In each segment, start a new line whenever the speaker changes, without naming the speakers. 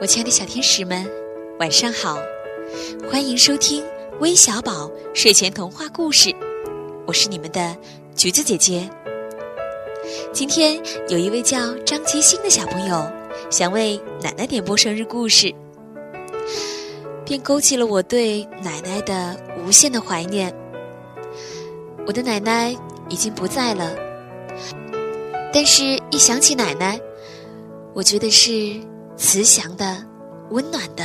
我亲爱的小天使们，晚上好！欢迎收听微小宝睡前童话故事，我是你们的橘子姐姐。今天有一位叫张吉星的小朋友想为奶奶点播生日故事，便勾起了我对奶奶的无限的怀念。我的奶奶已经不在了，但是一想起奶奶，我觉得是。慈祥的、温暖的，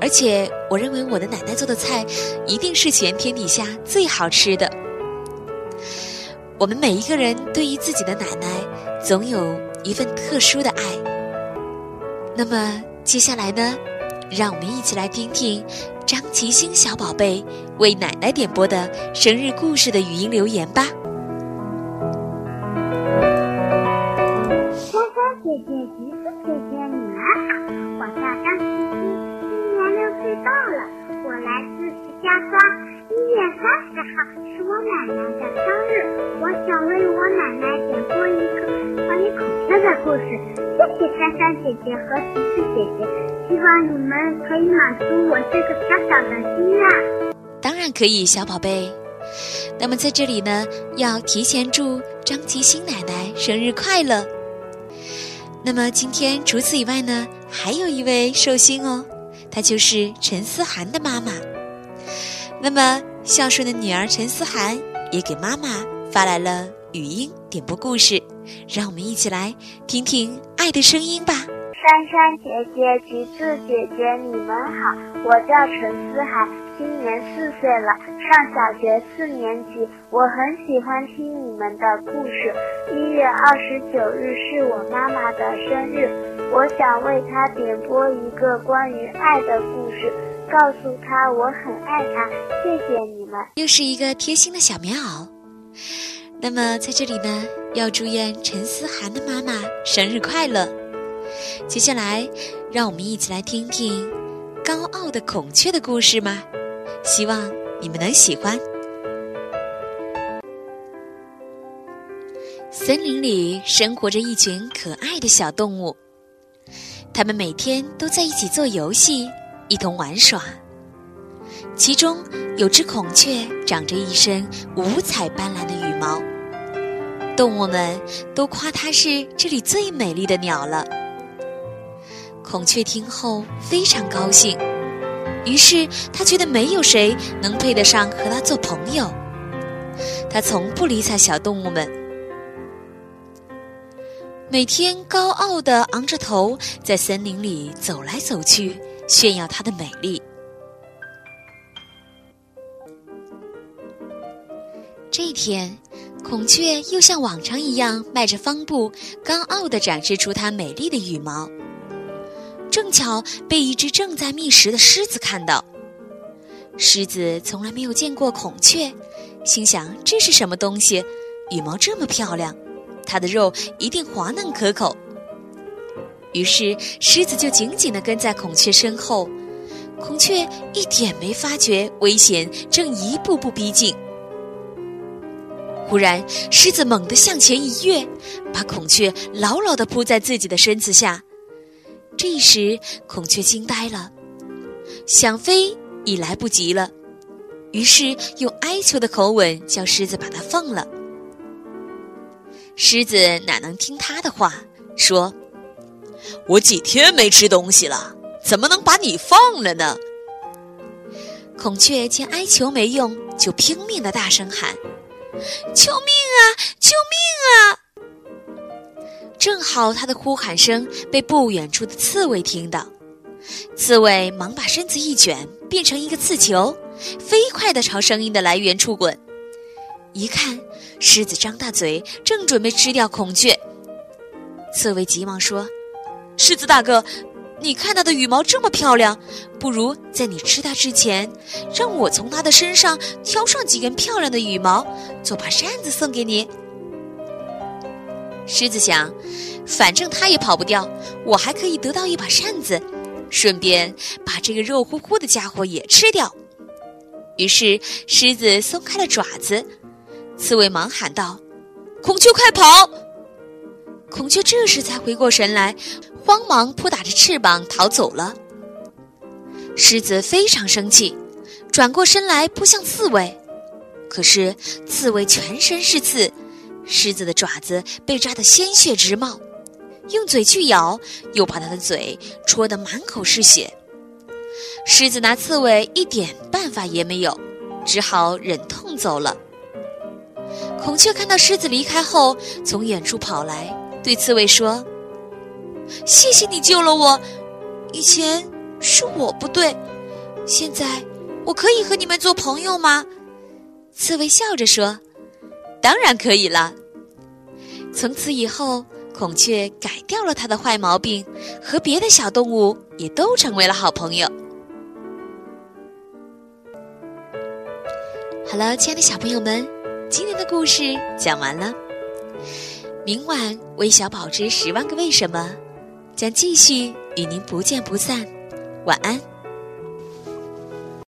而且我认为我的奶奶做的菜一定是全天底下最好吃的。我们每一个人对于自己的奶奶，总有一份特殊的爱。那么接下来呢，让我们一起来听听张吉星小宝贝为奶奶点播的生日故事的语音留言吧。
三一月三十号是我奶奶的生日，我想为我奶奶点播一个关于孔雀的故事。谢谢珊珊姐姐和琪琪姐姐，希望你们可以满足我这个小小的心愿。
当然可以，小宝贝。那么在这里呢，要提前祝张吉星奶奶生日快乐。那么今天除此以外呢，还有一位寿星哦，她就是陈思涵的妈妈。那么孝顺的女儿陈思涵。也给妈妈发来了语音点播故事，让我们一起来听听爱的声音吧。
珊珊姐姐、橘子姐姐，你们好，我叫陈思涵，今年四岁了，上小学四年级。我很喜欢听你们的故事。一月二十九日是我妈妈的生日，我想为他点播一个关于爱的故事。告诉他我很爱他，谢谢你们。
又是一个贴心的小棉袄。那么在这里呢，要祝愿陈思涵的妈妈生日快乐。接下来，让我们一起来听听高傲的孔雀的故事吗？希望你们能喜欢。森林里生活着一群可爱的小动物，它们每天都在一起做游戏。一同玩耍，其中有只孔雀，长着一身五彩斑斓的羽毛，动物们都夸它是这里最美丽的鸟了。孔雀听后非常高兴，于是它觉得没有谁能配得上和它做朋友。它从不理睬小动物们，每天高傲地昂着头在森林里走来走去。炫耀它的美丽。这一天，孔雀又像往常一样迈着方步，高傲地展示出它美丽的羽毛。正巧被一只正在觅食的狮子看到。狮子从来没有见过孔雀，心想这是什么东西？羽毛这么漂亮，它的肉一定滑嫩可口。于是，狮子就紧紧地跟在孔雀身后，孔雀一点没发觉危险正一步步逼近。忽然，狮子猛地向前一跃，把孔雀牢牢地扑在自己的身子下。这时，孔雀惊呆了，想飞已来不及了，于是用哀求的口吻叫狮子把它放了。狮子哪能听他的话，说。我几天没吃东西了，怎么能把你放了呢？孔雀见哀求没用，就拼命的大声喊：“救命啊！救命啊！”正好他的呼喊声被不远处的刺猬听到，刺猬忙把身子一卷，变成一个刺球，飞快的朝声音的来源处滚。一看，狮子张大嘴，正准备吃掉孔雀，刺猬急忙说。狮子大哥，你看它的羽毛这么漂亮，不如在你吃它之前，让我从它的身上挑上几根漂亮的羽毛，做把扇子送给你。狮子想，反正它也跑不掉，我还可以得到一把扇子，顺便把这个肉乎乎的家伙也吃掉。于是，狮子松开了爪子，刺猬忙喊道：“孔雀，快跑！”孔雀这时才回过神来，慌忙扑打着翅膀逃走了。狮子非常生气，转过身来扑向刺猬，可是刺猬全身是刺，狮子的爪子被扎得鲜血直冒，用嘴去咬，又把它的嘴戳得满口是血。狮子拿刺猬一点办法也没有，只好忍痛走了。孔雀看到狮子离开后，从远处跑来，对刺猬说：“谢谢你救了我，以前是我不对，现在我可以和你们做朋友吗？”刺猬笑着说：“当然可以了。”从此以后，孔雀改掉了它的坏毛病，和别的小动物也都成为了好朋友。好了，亲爱的小朋友们，今天的故事讲完了。明晚《微小宝之十万个为什么》将继续与您不见不散。晚安。